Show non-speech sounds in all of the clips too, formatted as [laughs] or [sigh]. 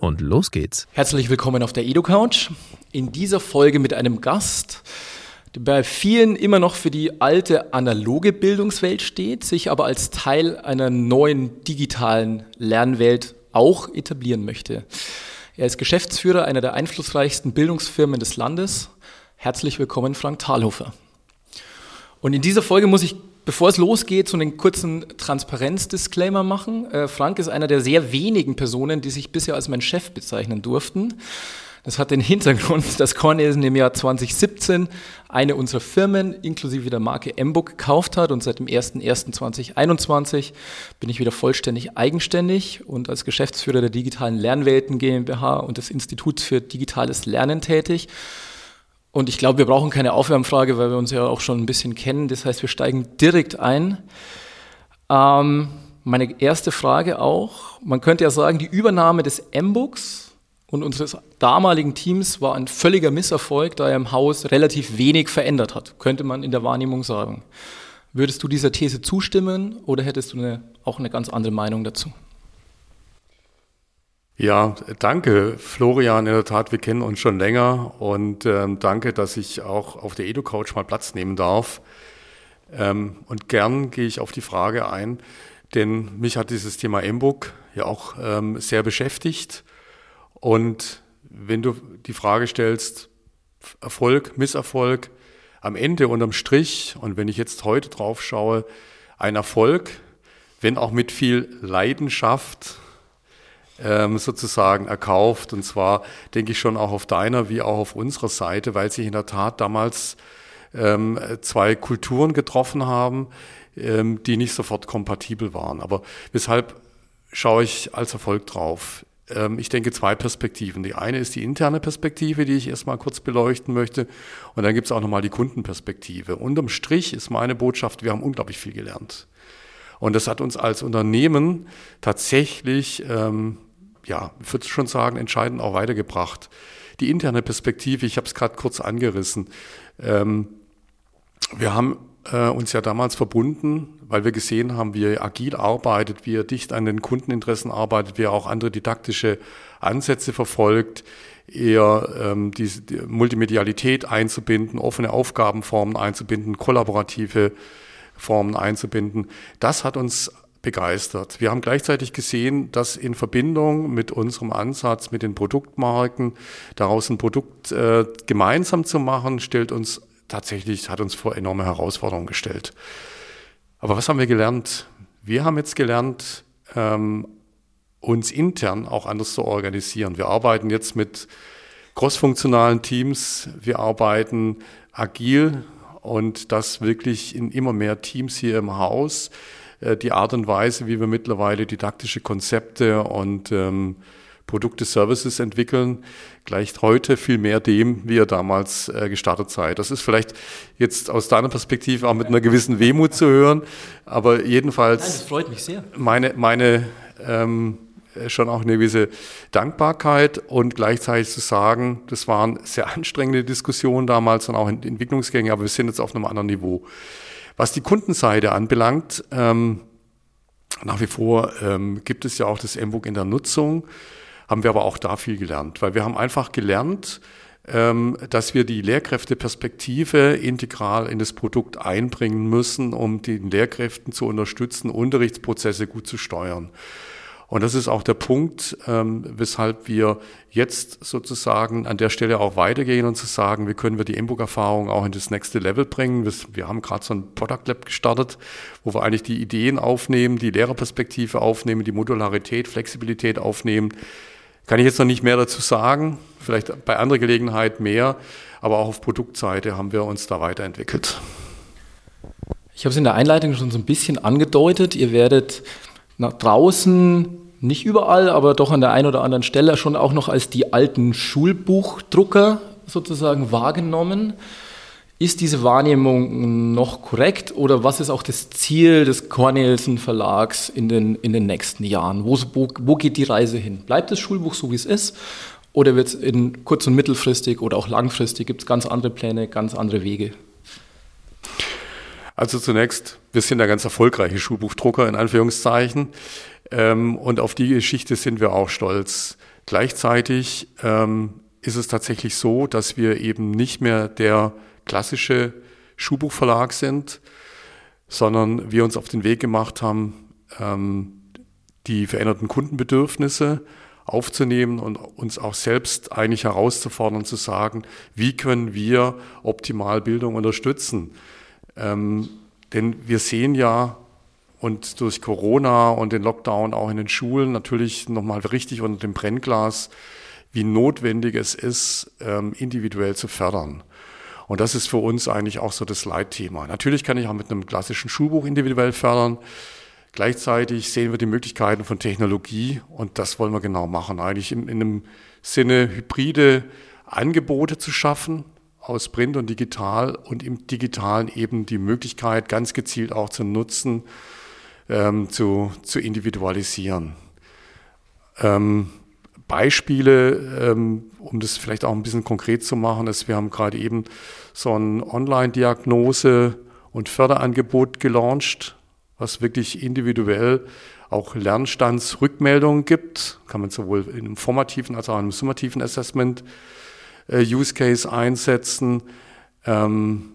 Und los geht's. Herzlich willkommen auf der EduCouch. In dieser Folge mit einem Gast, der bei vielen immer noch für die alte analoge Bildungswelt steht, sich aber als Teil einer neuen digitalen Lernwelt auch etablieren möchte. Er ist Geschäftsführer einer der einflussreichsten Bildungsfirmen des Landes. Herzlich willkommen, Frank Thalhofer. Und in dieser Folge muss ich Bevor es losgeht, so einen kurzen Transparenz-Disclaimer machen. Äh, Frank ist einer der sehr wenigen Personen, die sich bisher als mein Chef bezeichnen durften. Das hat den Hintergrund, [laughs] dass Cornelsen im Jahr 2017 eine unserer Firmen inklusive der Marke Mbook gekauft hat und seit dem 01.01.2021 bin ich wieder vollständig eigenständig und als Geschäftsführer der digitalen Lernwelten GmbH und des Instituts für digitales Lernen tätig. Und ich glaube, wir brauchen keine Aufwärmfrage, weil wir uns ja auch schon ein bisschen kennen. Das heißt, wir steigen direkt ein. Ähm, meine erste Frage auch, man könnte ja sagen, die Übernahme des M-Books und unseres damaligen Teams war ein völliger Misserfolg, da er im Haus relativ wenig verändert hat, könnte man in der Wahrnehmung sagen. Würdest du dieser These zustimmen oder hättest du eine, auch eine ganz andere Meinung dazu? Ja, danke, Florian. In der Tat, wir kennen uns schon länger und ähm, danke, dass ich auch auf der EduCouch mal Platz nehmen darf. Ähm, und gern gehe ich auf die Frage ein, denn mich hat dieses Thema M-Book ja auch ähm, sehr beschäftigt. Und wenn du die Frage stellst, Erfolg, Misserfolg, am Ende unterm Strich, und wenn ich jetzt heute drauf schaue, ein Erfolg, wenn auch mit viel Leidenschaft, ähm, sozusagen erkauft. Und zwar denke ich schon auch auf deiner wie auch auf unserer Seite, weil sich in der Tat damals ähm, zwei Kulturen getroffen haben, ähm, die nicht sofort kompatibel waren. Aber weshalb schaue ich als Erfolg drauf? Ähm, ich denke zwei Perspektiven. Die eine ist die interne Perspektive, die ich erstmal kurz beleuchten möchte. Und dann gibt es auch nochmal die Kundenperspektive. Unterm Strich ist meine Botschaft, wir haben unglaublich viel gelernt. Und das hat uns als Unternehmen tatsächlich ähm, ja, ich würde schon sagen, entscheidend auch weitergebracht. Die interne Perspektive, ich habe es gerade kurz angerissen. Ähm, wir haben äh, uns ja damals verbunden, weil wir gesehen haben, wie er agil arbeitet, wie er dicht an den Kundeninteressen arbeitet, wie er auch andere didaktische Ansätze verfolgt, eher ähm, die, die Multimedialität einzubinden, offene Aufgabenformen einzubinden, kollaborative Formen einzubinden. Das hat uns begeistert. Wir haben gleichzeitig gesehen, dass in Verbindung mit unserem Ansatz, mit den Produktmarken, daraus ein Produkt äh, gemeinsam zu machen, stellt uns tatsächlich, hat uns vor enorme Herausforderungen gestellt. Aber was haben wir gelernt? Wir haben jetzt gelernt, ähm, uns intern auch anders zu organisieren. Wir arbeiten jetzt mit crossfunktionalen Teams, wir arbeiten agil und das wirklich in immer mehr Teams hier im Haus. Äh, die Art und Weise, wie wir mittlerweile didaktische Konzepte und ähm, Produkte, Services entwickeln, gleicht heute viel mehr dem, wie ihr damals äh, gestartet seid. Das ist vielleicht jetzt aus deiner Perspektive auch mit einer gewissen Wehmut zu hören, aber jedenfalls Nein, das freut mich sehr. meine, meine ähm, schon auch eine gewisse Dankbarkeit und gleichzeitig zu sagen, das waren sehr anstrengende Diskussionen damals und auch Entwicklungsgänge, aber wir sind jetzt auf einem anderen Niveau. Was die Kundenseite anbelangt, ähm, nach wie vor ähm, gibt es ja auch das M-Book in der Nutzung, haben wir aber auch da viel gelernt, weil wir haben einfach gelernt, ähm, dass wir die Lehrkräfteperspektive integral in das Produkt einbringen müssen, um den Lehrkräften zu unterstützen, Unterrichtsprozesse gut zu steuern. Und das ist auch der Punkt, ähm, weshalb wir jetzt sozusagen an der Stelle auch weitergehen und zu sagen, wie können wir die Emburg-Erfahrung auch in das nächste Level bringen. Wir, wir haben gerade so ein Product Lab gestartet, wo wir eigentlich die Ideen aufnehmen, die Lehrerperspektive aufnehmen, die Modularität, Flexibilität aufnehmen. Kann ich jetzt noch nicht mehr dazu sagen, vielleicht bei anderer Gelegenheit mehr, aber auch auf Produktseite haben wir uns da weiterentwickelt. Ich habe es in der Einleitung schon so ein bisschen angedeutet. Ihr werdet nach draußen nicht überall, aber doch an der einen oder anderen Stelle schon auch noch als die alten Schulbuchdrucker sozusagen wahrgenommen. Ist diese Wahrnehmung noch korrekt oder was ist auch das Ziel des Cornelsen Verlags in den, in den nächsten Jahren? Wo, wo, wo geht die Reise hin? Bleibt das Schulbuch so, wie es ist? Oder wird es in kurz- und mittelfristig oder auch langfristig, gibt es ganz andere Pläne, ganz andere Wege? Also zunächst, wir sind der ganz erfolgreiche Schulbuchdrucker in Anführungszeichen ähm, und auf die Geschichte sind wir auch stolz. Gleichzeitig ähm, ist es tatsächlich so, dass wir eben nicht mehr der klassische Schulbuchverlag sind, sondern wir uns auf den Weg gemacht haben, ähm, die veränderten Kundenbedürfnisse aufzunehmen und uns auch selbst eigentlich herauszufordern, zu sagen, wie können wir optimal Bildung unterstützen. Ähm, denn wir sehen ja, und durch Corona und den Lockdown auch in den Schulen natürlich nochmal richtig unter dem Brennglas, wie notwendig es ist, ähm, individuell zu fördern. Und das ist für uns eigentlich auch so das Leitthema. Natürlich kann ich auch mit einem klassischen Schulbuch individuell fördern. Gleichzeitig sehen wir die Möglichkeiten von Technologie und das wollen wir genau machen. Eigentlich in, in einem Sinne hybride Angebote zu schaffen aus Print und Digital und im Digitalen eben die Möglichkeit ganz gezielt auch zu nutzen, ähm, zu, zu individualisieren. Ähm, Beispiele, ähm, um das vielleicht auch ein bisschen konkret zu machen, ist, wir haben gerade eben so ein Online-Diagnose- und Förderangebot gelauncht, was wirklich individuell auch Lernstandsrückmeldungen gibt. Kann man sowohl in einem formativen als auch in einem summativen Assessment äh, Use Case einsetzen. Ähm,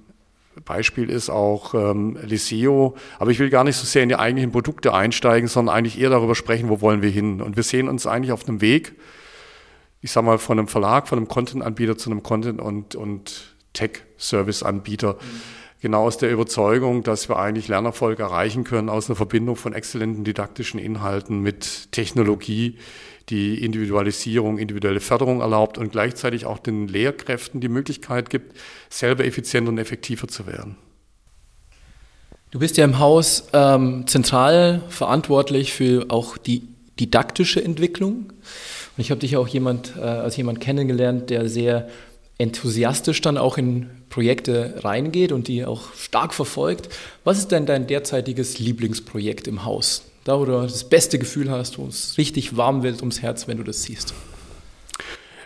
Beispiel ist auch ähm, Liseo. Aber ich will gar nicht so sehr in die eigentlichen Produkte einsteigen, sondern eigentlich eher darüber sprechen, wo wollen wir hin. Und wir sehen uns eigentlich auf einem Weg, ich sage mal, von einem Verlag, von einem Content-Anbieter zu einem Content- und, und Tech-Service-Anbieter. Mhm. Genau aus der Überzeugung, dass wir eigentlich Lernerfolg erreichen können aus einer Verbindung von exzellenten didaktischen Inhalten mit Technologie, die Individualisierung, individuelle Förderung erlaubt und gleichzeitig auch den Lehrkräften die Möglichkeit gibt, selber effizienter und effektiver zu werden. Du bist ja im Haus ähm, zentral verantwortlich für auch die didaktische Entwicklung. Und ich habe dich auch jemand, äh, als jemand kennengelernt, der sehr enthusiastisch dann auch in Projekte reingeht und die auch stark verfolgt. Was ist denn dein derzeitiges Lieblingsprojekt im Haus? Da, wo du das beste Gefühl hast, wo es richtig warm wird ums Herz, wenn du das siehst.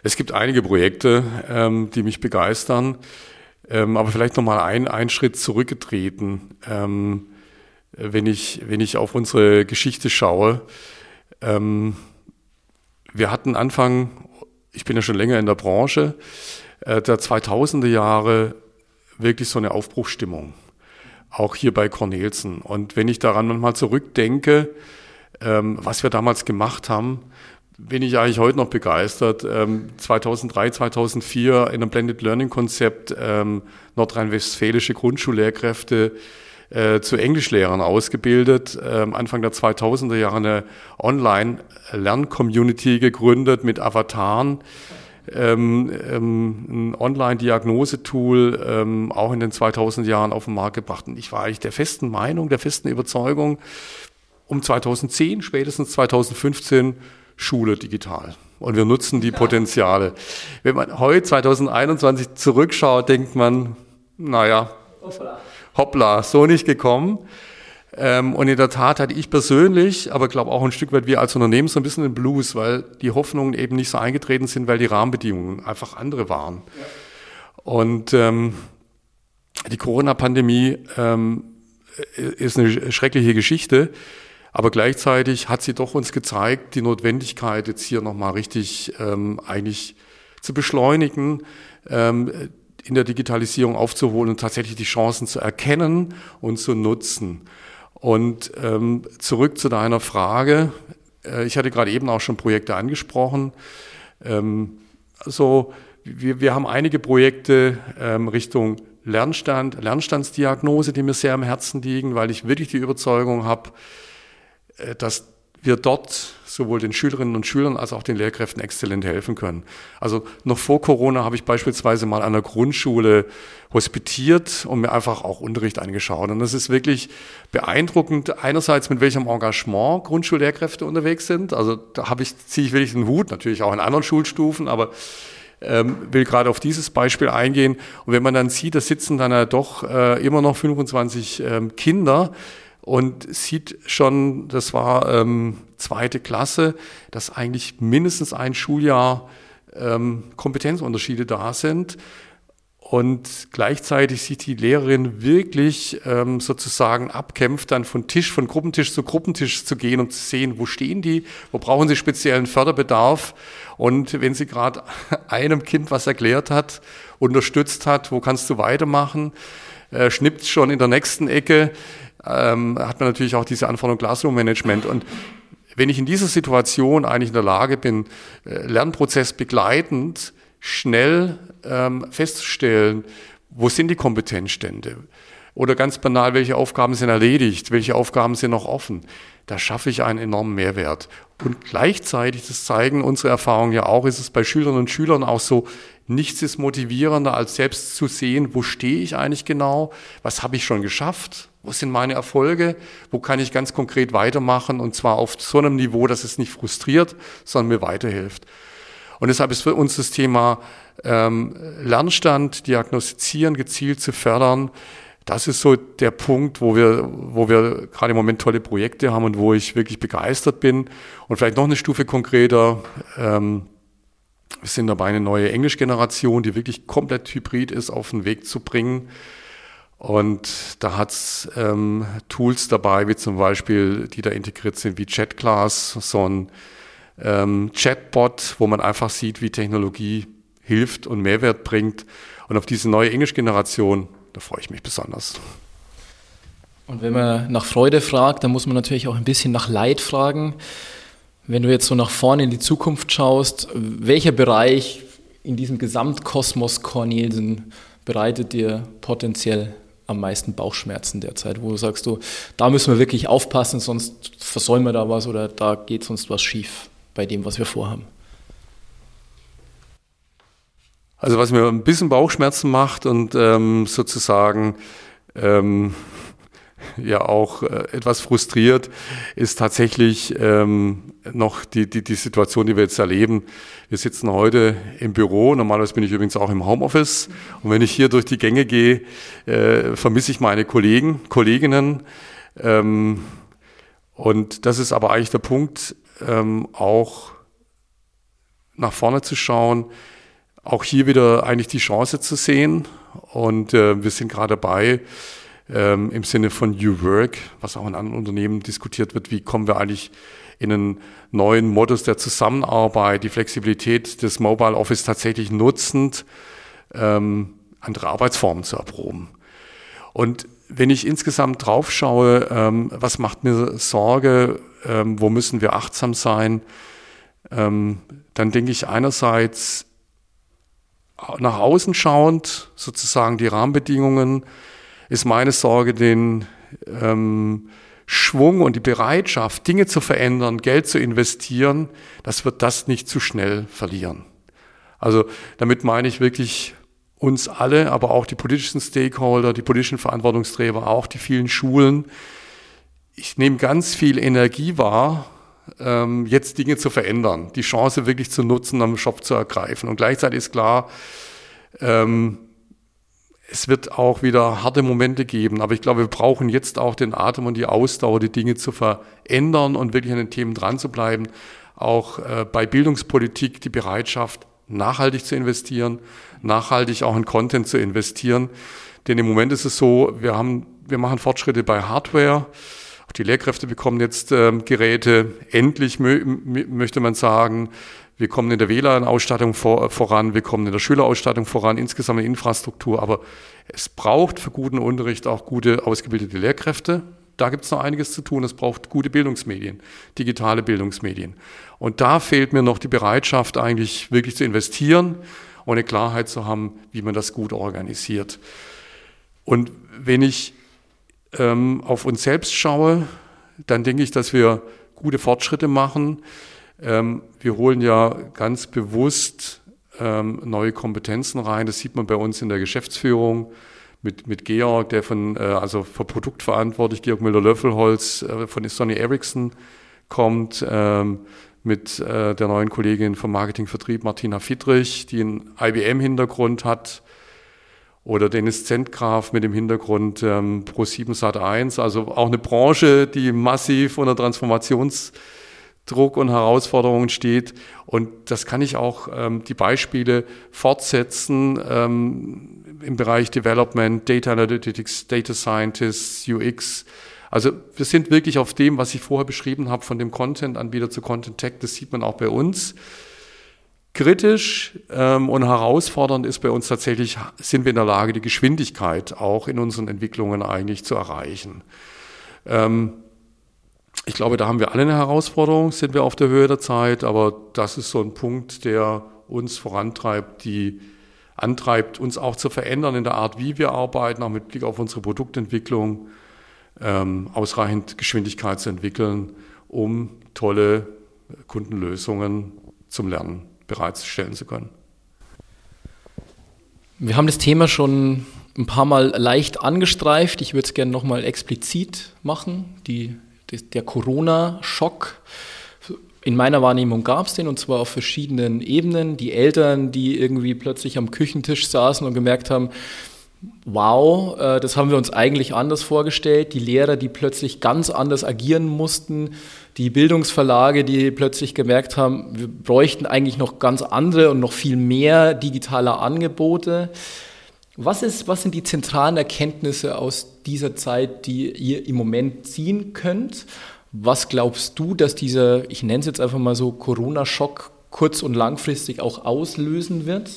Es gibt einige Projekte, ähm, die mich begeistern, ähm, aber vielleicht nochmal ein, einen Schritt zurückgetreten. Ähm, wenn, ich, wenn ich auf unsere Geschichte schaue, ähm, wir hatten Anfang, ich bin ja schon länger in der Branche, äh, der 2000er Jahre wirklich so eine Aufbruchstimmung auch hier bei Cornelsen. Und wenn ich daran manchmal zurückdenke, ähm, was wir damals gemacht haben, bin ich eigentlich heute noch begeistert. Ähm, 2003, 2004 in einem Blended Learning Konzept ähm, nordrhein-westfälische Grundschullehrkräfte äh, zu Englischlehrern ausgebildet. Ähm, Anfang der 2000er Jahre eine Online-Lern-Community gegründet mit Avataren ähm, ähm, ein Online-Diagnosetool ähm, auch in den 2000 Jahren auf den Markt gebracht. Und ich war eigentlich der festen Meinung, der festen Überzeugung, um 2010, spätestens 2015 Schule digital. Und wir nutzen die Potenziale. Wenn man heute 2021 zurückschaut, denkt man, naja, hoppla, hoppla so nicht gekommen. Ähm, und in der Tat hatte ich persönlich, aber glaube auch ein Stück weit wir als Unternehmen so ein bisschen den Blues, weil die Hoffnungen eben nicht so eingetreten sind, weil die Rahmenbedingungen einfach andere waren. Ja. Und ähm, die Corona-Pandemie ähm, ist eine schreckliche Geschichte, aber gleichzeitig hat sie doch uns gezeigt, die Notwendigkeit jetzt hier nochmal richtig ähm, eigentlich zu beschleunigen, ähm, in der Digitalisierung aufzuholen und tatsächlich die Chancen zu erkennen und zu nutzen. Und ähm, zurück zu deiner Frage. Äh, ich hatte gerade eben auch schon Projekte angesprochen. Ähm, also wir, wir haben einige Projekte ähm, Richtung Lernstand, Lernstandsdiagnose, die mir sehr am Herzen liegen, weil ich wirklich die Überzeugung habe, äh, dass wir dort sowohl den Schülerinnen und Schülern als auch den Lehrkräften exzellent helfen können. Also noch vor Corona habe ich beispielsweise mal an der Grundschule hospitiert und mir einfach auch Unterricht angeschaut. Und das ist wirklich beeindruckend, einerseits mit welchem Engagement Grundschullehrkräfte unterwegs sind. Also da habe ich, ziehe ich wirklich den Hut, natürlich auch in anderen Schulstufen, aber ähm, will gerade auf dieses Beispiel eingehen. Und wenn man dann sieht, da sitzen dann ja doch äh, immer noch 25 ähm, Kinder, und sieht schon, das war ähm, zweite Klasse, dass eigentlich mindestens ein Schuljahr ähm, Kompetenzunterschiede da sind. Und gleichzeitig sich die Lehrerin wirklich ähm, sozusagen abkämpft, dann von Tisch, von Gruppentisch zu Gruppentisch zu gehen und zu sehen, wo stehen die, wo brauchen sie speziellen Förderbedarf. Und wenn sie gerade [laughs] einem Kind was erklärt hat, unterstützt hat, wo kannst du weitermachen, äh, schnippt schon in der nächsten Ecke, ähm, hat man natürlich auch diese Anforderung Classroom-Management. Und wenn ich in dieser Situation eigentlich in der Lage bin, äh, Lernprozess begleitend schnell ähm, festzustellen, wo sind die Kompetenzstände? Oder ganz banal, welche Aufgaben sind erledigt, welche Aufgaben sind noch offen? Da schaffe ich einen enormen Mehrwert. Und gleichzeitig, das zeigen unsere Erfahrungen ja auch, ist es bei Schülerinnen und Schülern auch so, nichts ist motivierender, als selbst zu sehen, wo stehe ich eigentlich genau, was habe ich schon geschafft, wo sind meine Erfolge, wo kann ich ganz konkret weitermachen und zwar auf so einem Niveau, dass es nicht frustriert, sondern mir weiterhilft. Und deshalb ist für uns das Thema ähm, Lernstand, diagnostizieren, gezielt zu fördern, das ist so der Punkt, wo wir, wo wir gerade im Moment tolle Projekte haben und wo ich wirklich begeistert bin. Und vielleicht noch eine Stufe konkreter. Ähm, wir sind dabei, eine neue Englischgeneration, die wirklich komplett hybrid ist, auf den Weg zu bringen. Und da hat's ähm, Tools dabei, wie zum Beispiel, die da integriert sind, wie ChatClass, so ein ähm, Chatbot, wo man einfach sieht, wie Technologie hilft und Mehrwert bringt. Und auf diese neue Englischgeneration, da freue ich mich besonders. Und wenn man nach Freude fragt, dann muss man natürlich auch ein bisschen nach Leid fragen. Wenn du jetzt so nach vorne in die Zukunft schaust, welcher Bereich in diesem Gesamtkosmos Cornelsen bereitet dir potenziell am meisten Bauchschmerzen derzeit, wo du sagst, du, da müssen wir wirklich aufpassen, sonst versäumen wir da was oder da geht sonst was schief bei dem, was wir vorhaben? Also was mir ein bisschen Bauchschmerzen macht und ähm, sozusagen ähm, ja auch äh, etwas frustriert, ist tatsächlich ähm, noch die, die, die Situation, die wir jetzt erleben. Wir sitzen heute im Büro, normalerweise bin ich übrigens auch im Homeoffice und wenn ich hier durch die Gänge gehe, äh, vermisse ich meine Kollegen, Kolleginnen. Ähm, und das ist aber eigentlich der Punkt, ähm, auch nach vorne zu schauen, auch hier wieder eigentlich die Chance zu sehen. Und äh, wir sind gerade dabei, ähm, im Sinne von New Work, was auch in anderen Unternehmen diskutiert wird, wie kommen wir eigentlich in einen neuen Modus der Zusammenarbeit, die Flexibilität des Mobile Office tatsächlich nutzend, ähm, andere Arbeitsformen zu erproben. Und wenn ich insgesamt drauf schaue, ähm, was macht mir Sorge, ähm, wo müssen wir achtsam sein, ähm, dann denke ich einerseits nach außen schauend, sozusagen die Rahmenbedingungen, ist meine Sorge, den ähm, Schwung und die Bereitschaft, Dinge zu verändern, Geld zu investieren, das wird das nicht zu schnell verlieren. Also damit meine ich wirklich uns alle, aber auch die politischen Stakeholder, die politischen Verantwortungsträger, auch die vielen Schulen. Ich nehme ganz viel Energie wahr, ähm, jetzt Dinge zu verändern, die Chance wirklich zu nutzen, am Shop zu ergreifen. Und gleichzeitig ist klar, ähm, es wird auch wieder harte Momente geben, aber ich glaube, wir brauchen jetzt auch den Atem und die Ausdauer, die Dinge zu verändern und wirklich an den Themen dran zu bleiben. Auch äh, bei Bildungspolitik die Bereitschaft, nachhaltig zu investieren, nachhaltig auch in Content zu investieren. Denn im Moment ist es so, wir haben, wir machen Fortschritte bei Hardware. Auch die Lehrkräfte bekommen jetzt ähm, Geräte. Endlich mö möchte man sagen, wir kommen in der WLAN-Ausstattung vor, voran, wir kommen in der Schülerausstattung voran, insgesamt in Infrastruktur. Aber es braucht für guten Unterricht auch gute, ausgebildete Lehrkräfte. Da gibt es noch einiges zu tun. Es braucht gute Bildungsmedien, digitale Bildungsmedien. Und da fehlt mir noch die Bereitschaft, eigentlich wirklich zu investieren und eine Klarheit zu haben, wie man das gut organisiert. Und wenn ich ähm, auf uns selbst schaue, dann denke ich, dass wir gute Fortschritte machen. Ähm, wir holen ja ganz bewusst ähm, neue Kompetenzen rein. Das sieht man bei uns in der Geschäftsführung mit, mit Georg, der von, äh, also für Produkt verantwortlich, Georg Müller-Löffelholz äh, von Sony Ericsson kommt, ähm, mit äh, der neuen Kollegin vom Marketingvertrieb Martina Fiedrich, die einen IBM-Hintergrund hat, oder Dennis Zentgraf mit dem Hintergrund ähm, Pro7 Sat1, also auch eine Branche, die massiv unter Transformationsdruck und Herausforderungen steht. Und das kann ich auch ähm, die Beispiele fortsetzen ähm, im Bereich Development, Data Analytics, Data Scientists, UX. Also wir sind wirklich auf dem, was ich vorher beschrieben habe, von dem Content-Anbieter zu Content Tech, das sieht man auch bei uns. Kritisch ähm, und herausfordernd ist bei uns tatsächlich, sind wir in der Lage, die Geschwindigkeit auch in unseren Entwicklungen eigentlich zu erreichen. Ähm, ich glaube, da haben wir alle eine Herausforderung, sind wir auf der Höhe der Zeit, aber das ist so ein Punkt, der uns vorantreibt, die antreibt, uns auch zu verändern in der Art, wie wir arbeiten, auch mit Blick auf unsere Produktentwicklung, ähm, ausreichend Geschwindigkeit zu entwickeln, um tolle Kundenlösungen zum Lernen bereitstellen zu können. Wir haben das Thema schon ein paar Mal leicht angestreift. Ich würde es gerne nochmal explizit machen. Die, der Corona-Schock. In meiner Wahrnehmung gab es den und zwar auf verschiedenen Ebenen. Die Eltern, die irgendwie plötzlich am Küchentisch saßen und gemerkt haben, wow, äh, das haben wir uns eigentlich anders vorgestellt. Die Lehrer, die plötzlich ganz anders agieren mussten, die Bildungsverlage, die plötzlich gemerkt haben, wir bräuchten eigentlich noch ganz andere und noch viel mehr digitale Angebote. Was, ist, was sind die zentralen Erkenntnisse aus dieser Zeit, die ihr im Moment ziehen könnt? Was glaubst du, dass dieser, ich nenne es jetzt einfach mal so, Corona-Schock kurz- und langfristig auch auslösen wird?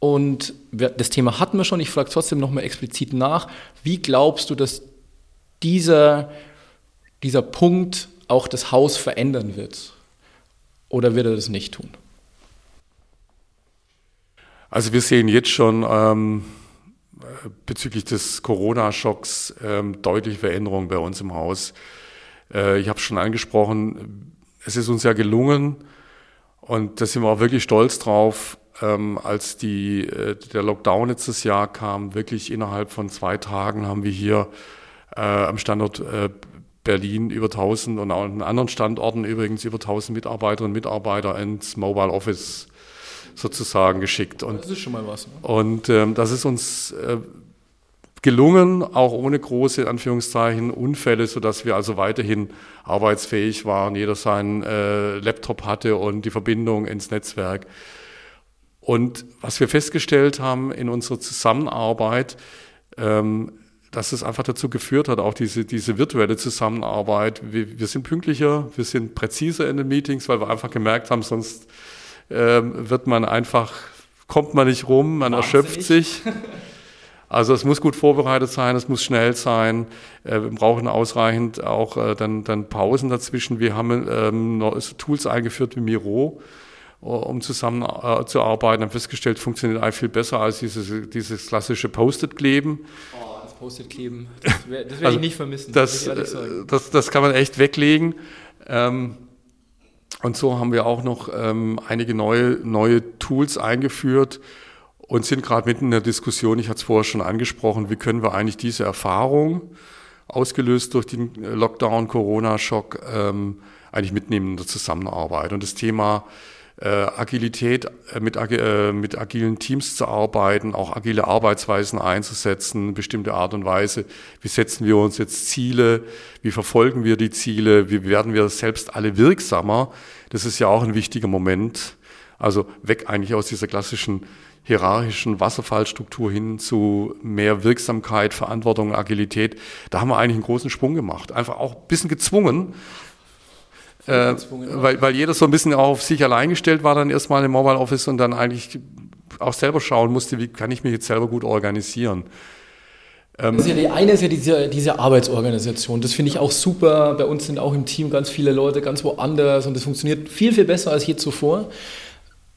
Und das Thema hatten wir schon, ich frage trotzdem nochmal explizit nach. Wie glaubst du, dass dieser, dieser Punkt auch das Haus verändern wird? Oder wird er das nicht tun? Also wir sehen jetzt schon ähm, bezüglich des Corona-Schocks ähm, deutliche Veränderungen bei uns im Haus. Äh, ich habe es schon angesprochen, es ist uns ja gelungen und da sind wir auch wirklich stolz drauf, ähm, als die, äh, der Lockdown letztes Jahr kam, wirklich innerhalb von zwei Tagen haben wir hier äh, am Standort äh, Berlin über 1000 und auch an anderen Standorten übrigens über 1000 Mitarbeiterinnen und Mitarbeiter ins Mobile Office sozusagen geschickt. Und, das ist schon mal was. Ne? Und ähm, das ist uns äh, gelungen, auch ohne große Anführungszeichen Unfälle, sodass wir also weiterhin arbeitsfähig waren, jeder seinen äh, Laptop hatte und die Verbindung ins Netzwerk. Und was wir festgestellt haben in unserer Zusammenarbeit, ähm, dass es einfach dazu geführt hat, auch diese, diese virtuelle Zusammenarbeit. Wir, wir sind pünktlicher, wir sind präziser in den Meetings, weil wir einfach gemerkt haben, sonst ähm, wird man einfach, kommt man nicht rum, man Wahnsinnig. erschöpft sich. Also es muss gut vorbereitet sein, es muss schnell sein. Äh, wir brauchen ausreichend auch äh, dann, dann Pausen dazwischen. Wir haben ähm, Tools eingeführt wie Miro, um zusammen äh, zu arbeiten, haben festgestellt, funktioniert eigentlich viel besser als dieses, dieses klassische Post-it-Kleben. Oh, das Post-it-Kleben, das [laughs] werde also, ich nicht vermissen. Das, das, das, das, kann man echt weglegen. Ähm, und so haben wir auch noch ähm, einige neue, neue Tools eingeführt und sind gerade mitten in der Diskussion, ich hatte es vorher schon angesprochen, wie können wir eigentlich diese Erfahrung, ausgelöst durch den Lockdown, Corona-Schock, ähm, eigentlich mitnehmen in der Zusammenarbeit. Und das Thema äh, Agilität, äh, mit, äh, mit agilen Teams zu arbeiten, auch agile Arbeitsweisen einzusetzen, bestimmte Art und Weise. Wie setzen wir uns jetzt Ziele? Wie verfolgen wir die Ziele? Wie werden wir selbst alle wirksamer? Das ist ja auch ein wichtiger Moment. Also weg eigentlich aus dieser klassischen hierarchischen Wasserfallstruktur hin zu mehr Wirksamkeit, Verantwortung, Agilität. Da haben wir eigentlich einen großen Sprung gemacht. Einfach auch ein bisschen gezwungen, äh, weil, weil jeder so ein bisschen auf sich allein gestellt war dann erstmal im Mobile Office und dann eigentlich auch selber schauen musste, wie kann ich mich jetzt selber gut organisieren. Ähm, ja die eine ist ja diese, diese Arbeitsorganisation. Das finde ich auch super. Bei uns sind auch im Team ganz viele Leute ganz woanders und das funktioniert viel, viel besser als je zuvor.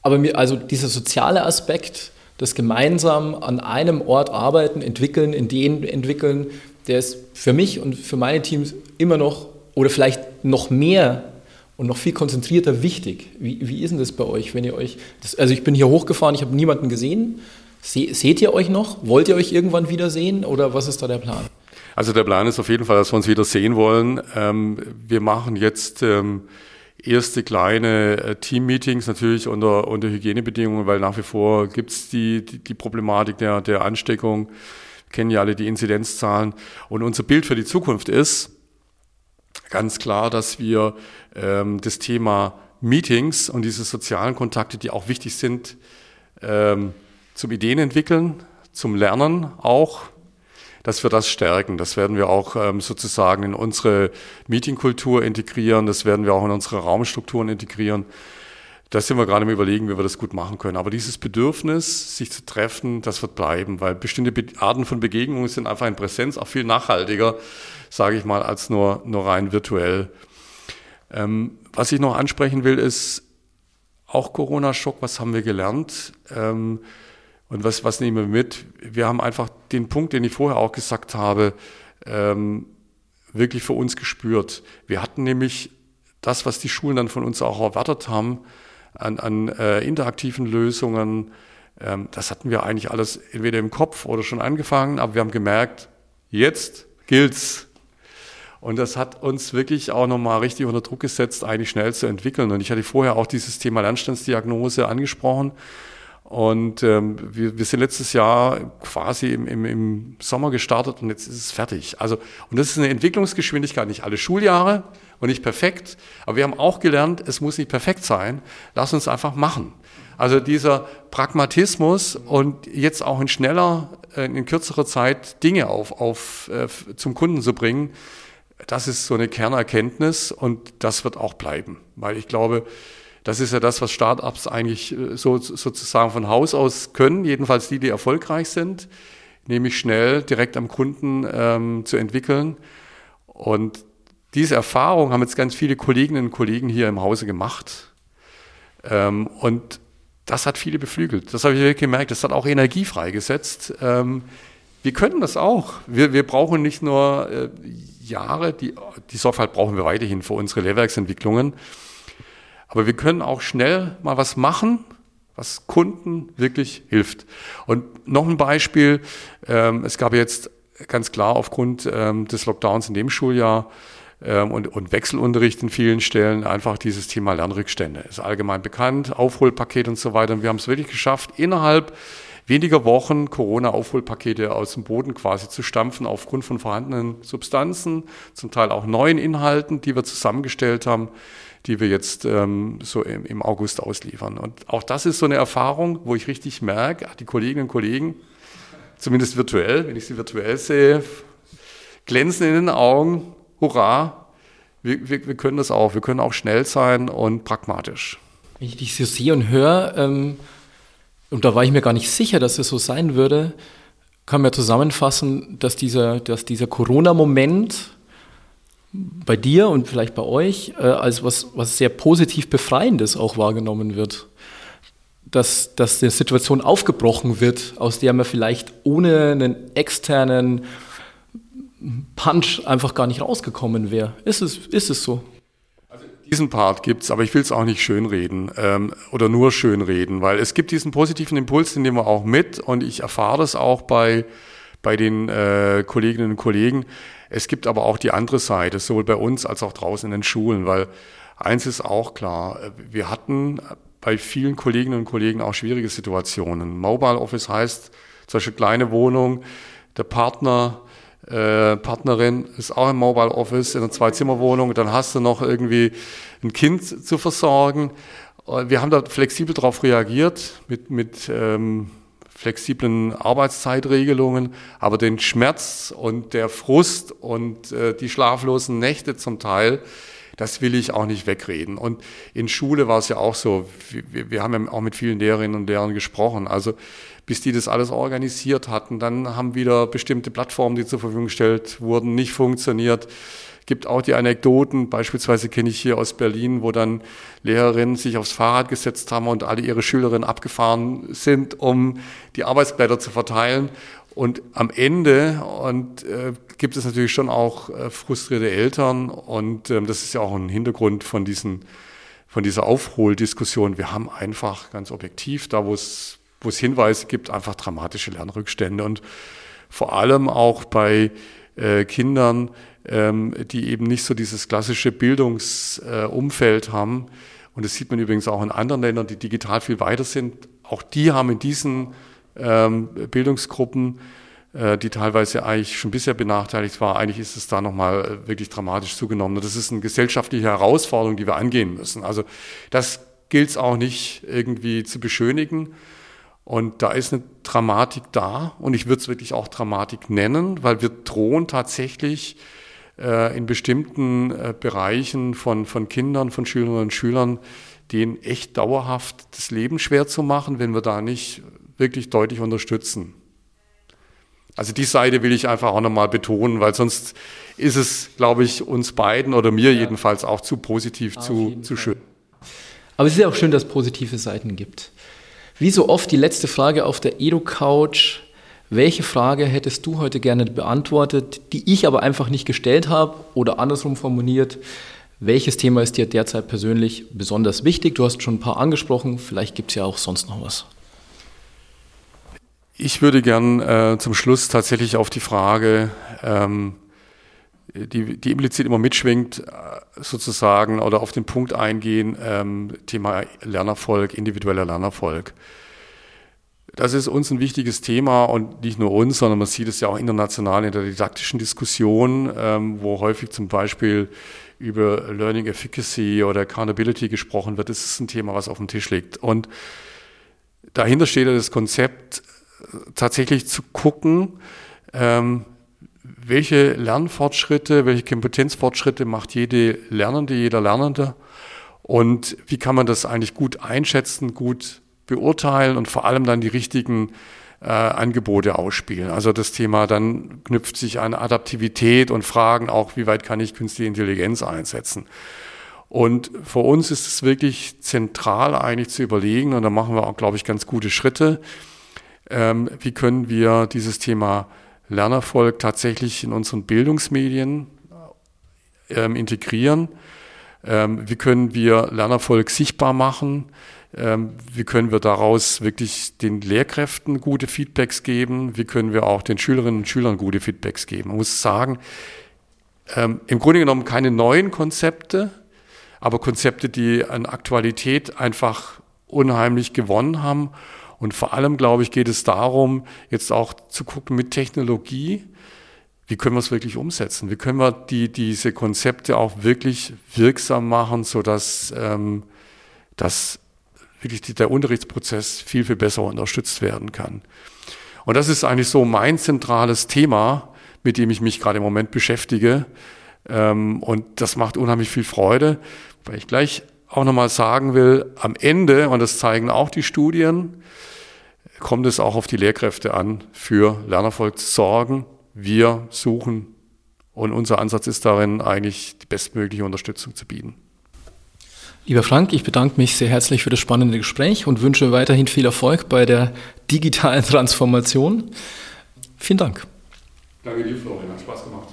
Aber mir, also dieser soziale Aspekt, das gemeinsam an einem Ort arbeiten, entwickeln, Ideen entwickeln, der ist für mich und für meine Teams immer noch oder vielleicht noch mehr und noch viel konzentrierter wichtig. Wie, wie ist denn das bei euch, wenn ihr euch, das, also ich bin hier hochgefahren, ich habe niemanden gesehen. Se, seht ihr euch noch? Wollt ihr euch irgendwann wiedersehen oder was ist da der Plan? Also der Plan ist auf jeden Fall, dass wir uns wieder sehen wollen. Ähm, wir machen jetzt ähm, erste kleine äh, Team-Meetings natürlich unter, unter Hygienebedingungen, weil nach wie vor gibt's die, die, die Problematik der, der Ansteckung. Kennen ja alle die Inzidenzzahlen. Und unser Bild für die Zukunft ist ganz klar, dass wir ähm, das Thema Meetings und diese sozialen Kontakte, die auch wichtig sind, ähm, zum Ideen entwickeln, zum Lernen auch, dass wir das stärken. Das werden wir auch ähm, sozusagen in unsere Meetingkultur integrieren, das werden wir auch in unsere Raumstrukturen integrieren. Da sind wir gerade im Überlegen, wie wir das gut machen können. Aber dieses Bedürfnis, sich zu treffen, das wird bleiben, weil bestimmte Arten von Begegnungen sind einfach in Präsenz auch viel nachhaltiger, sage ich mal, als nur, nur rein virtuell. Ähm, was ich noch ansprechen will, ist auch Corona-Schock. Was haben wir gelernt? Ähm, und was, was nehmen wir mit? Wir haben einfach den Punkt, den ich vorher auch gesagt habe, ähm, wirklich für uns gespürt. Wir hatten nämlich das, was die Schulen dann von uns auch erwartet haben, an, an äh, interaktiven Lösungen, ähm, das hatten wir eigentlich alles entweder im Kopf oder schon angefangen, aber wir haben gemerkt, jetzt gilt's. Und das hat uns wirklich auch nochmal richtig unter Druck gesetzt, eigentlich schnell zu entwickeln. Und ich hatte vorher auch dieses Thema Lernstandsdiagnose angesprochen. Und ähm, wir, wir sind letztes Jahr quasi im, im, im Sommer gestartet und jetzt ist es fertig. Also, und das ist eine Entwicklungsgeschwindigkeit, nicht alle Schuljahre und nicht perfekt. Aber wir haben auch gelernt, es muss nicht perfekt sein. Lass uns einfach machen. Also dieser Pragmatismus und jetzt auch in schneller, äh, in kürzerer Zeit Dinge auf, auf, äh, zum Kunden zu bringen, das ist so eine Kernerkenntnis und das wird auch bleiben. Weil ich glaube, das ist ja das, was Startups eigentlich äh, so, sozusagen von Haus aus können, jedenfalls die, die erfolgreich sind, nämlich schnell direkt am Kunden ähm, zu entwickeln. Und diese Erfahrung haben jetzt ganz viele Kolleginnen und Kollegen hier im Hause gemacht. Ähm, und das hat viele beflügelt. Das habe ich wirklich gemerkt. Das hat auch Energie freigesetzt. Ähm, wir können das auch. Wir, wir brauchen nicht nur äh, Jahre, die, die Sorgfalt brauchen wir weiterhin für unsere Lehrwerksentwicklungen. Aber wir können auch schnell mal was machen, was Kunden wirklich hilft. Und noch ein Beispiel. Ähm, es gab jetzt ganz klar aufgrund ähm, des Lockdowns in dem Schuljahr ähm, und, und Wechselunterricht in vielen Stellen einfach dieses Thema Lernrückstände. Ist allgemein bekannt, Aufholpaket und so weiter. Und wir haben es wirklich geschafft, innerhalb weniger Wochen Corona-Aufholpakete aus dem Boden quasi zu stampfen aufgrund von vorhandenen Substanzen, zum Teil auch neuen Inhalten, die wir zusammengestellt haben die wir jetzt ähm, so im, im August ausliefern. Und auch das ist so eine Erfahrung, wo ich richtig merke, die Kolleginnen und Kollegen, zumindest virtuell, wenn ich sie virtuell sehe, glänzen in den Augen, hurra, wir, wir, wir können das auch, wir können auch schnell sein und pragmatisch. Wenn ich dich so sehe und höre, ähm, und da war ich mir gar nicht sicher, dass es so sein würde, kann man zusammenfassen, dass dieser, dass dieser Corona-Moment bei dir und vielleicht bei euch äh, als was, was sehr positiv Befreiendes auch wahrgenommen wird. Dass, dass eine Situation aufgebrochen wird, aus der man vielleicht ohne einen externen Punch einfach gar nicht rausgekommen wäre. Ist es, ist es so? Also diesen Part gibt es, aber ich will es auch nicht schönreden ähm, oder nur schönreden, weil es gibt diesen positiven Impuls, den nehmen wir auch mit und ich erfahre das auch bei, bei den äh, Kolleginnen und Kollegen es gibt aber auch die andere Seite, sowohl bei uns als auch draußen in den Schulen, weil eins ist auch klar, wir hatten bei vielen Kolleginnen und Kollegen auch schwierige Situationen. Mobile Office heißt zum Beispiel kleine Wohnung, der Partner, äh, Partnerin ist auch im Mobile Office in einer Zwei-Zimmer-Wohnung, dann hast du noch irgendwie ein Kind zu versorgen. Wir haben da flexibel darauf reagiert mit, mit ähm, flexiblen Arbeitszeitregelungen, aber den Schmerz und der Frust und äh, die schlaflosen Nächte zum Teil, das will ich auch nicht wegreden. Und in Schule war es ja auch so, wir, wir haben ja auch mit vielen Lehrerinnen und Lehrern gesprochen. Also bis die das alles organisiert hatten, dann haben wieder bestimmte Plattformen, die zur Verfügung gestellt wurden, nicht funktioniert gibt auch die Anekdoten, beispielsweise kenne ich hier aus Berlin, wo dann Lehrerinnen sich aufs Fahrrad gesetzt haben und alle ihre Schülerinnen abgefahren sind, um die Arbeitsblätter zu verteilen. Und am Ende und, äh, gibt es natürlich schon auch äh, frustrierte Eltern und ähm, das ist ja auch ein Hintergrund von, diesen, von dieser Aufholdiskussion. Wir haben einfach ganz objektiv, da wo es, wo es Hinweise gibt, einfach dramatische Lernrückstände und vor allem auch bei äh, Kindern, ähm, die eben nicht so dieses klassische Bildungsumfeld äh, haben. Und das sieht man übrigens auch in anderen Ländern, die digital viel weiter sind. Auch die haben in diesen ähm, Bildungsgruppen, äh, die teilweise eigentlich schon bisher benachteiligt war, eigentlich ist es da nochmal äh, wirklich dramatisch zugenommen. Und das ist eine gesellschaftliche Herausforderung, die wir angehen müssen. Also das gilt es auch nicht irgendwie zu beschönigen. Und da ist eine Dramatik da und ich würde es wirklich auch Dramatik nennen, weil wir drohen tatsächlich äh, in bestimmten äh, Bereichen von, von Kindern, von Schülerinnen und Schülern, denen echt dauerhaft das Leben schwer zu machen, wenn wir da nicht wirklich deutlich unterstützen. Also die Seite will ich einfach auch nochmal betonen, weil sonst ist es, glaube ich, uns beiden oder mir ja. jedenfalls auch zu positiv, Auf zu, zu schön. Aber es ist ja auch schön, dass es positive Seiten gibt. Wie so oft die letzte Frage auf der Edu-Couch. Welche Frage hättest du heute gerne beantwortet, die ich aber einfach nicht gestellt habe oder andersrum formuliert? Welches Thema ist dir derzeit persönlich besonders wichtig? Du hast schon ein paar angesprochen, vielleicht gibt es ja auch sonst noch was. Ich würde gern äh, zum Schluss tatsächlich auf die Frage, ähm, die, die implizit immer mitschwingt, äh, sozusagen, oder auf den Punkt eingehen, ähm, Thema Lernerfolg, individueller Lernerfolg. Das ist uns ein wichtiges Thema und nicht nur uns, sondern man sieht es ja auch international in der didaktischen Diskussion, ähm, wo häufig zum Beispiel über Learning Efficacy oder Accountability gesprochen wird. Das ist ein Thema, was auf dem Tisch liegt. Und dahinter steht ja das Konzept, tatsächlich zu gucken, ähm, welche Lernfortschritte, welche Kompetenzfortschritte macht jede Lernende, jeder Lernende und wie kann man das eigentlich gut einschätzen, gut beurteilen und vor allem dann die richtigen äh, Angebote ausspielen. Also das Thema dann knüpft sich an Adaptivität und Fragen auch, wie weit kann ich künstliche Intelligenz einsetzen. Und für uns ist es wirklich zentral eigentlich zu überlegen, und da machen wir auch, glaube ich, ganz gute Schritte, ähm, wie können wir dieses Thema Lernerfolg tatsächlich in unseren Bildungsmedien ähm, integrieren. Ähm, wie können wir Lernerfolg sichtbar machen? Ähm, wie können wir daraus wirklich den Lehrkräften gute Feedbacks geben? Wie können wir auch den Schülerinnen und Schülern gute Feedbacks geben? Man muss sagen, ähm, im Grunde genommen keine neuen Konzepte, aber Konzepte, die an Aktualität einfach unheimlich gewonnen haben und vor allem, glaube ich, geht es darum, jetzt auch zu gucken mit Technologie, wie können wir es wirklich umsetzen? Wie können wir die, diese Konzepte auch wirklich wirksam machen, sodass ähm, dass wirklich der Unterrichtsprozess viel, viel besser unterstützt werden kann? Und das ist eigentlich so mein zentrales Thema, mit dem ich mich gerade im Moment beschäftige. Ähm, und das macht unheimlich viel Freude, weil ich gleich auch nochmal sagen will, am Ende, und das zeigen auch die Studien, kommt es auch auf die Lehrkräfte an, für Lernerfolg zu sorgen. Wir suchen und unser Ansatz ist darin, eigentlich die bestmögliche Unterstützung zu bieten. Lieber Frank, ich bedanke mich sehr herzlich für das spannende Gespräch und wünsche weiterhin viel Erfolg bei der digitalen Transformation. Vielen Dank. Danke dir, Florian. Hat Spaß gemacht.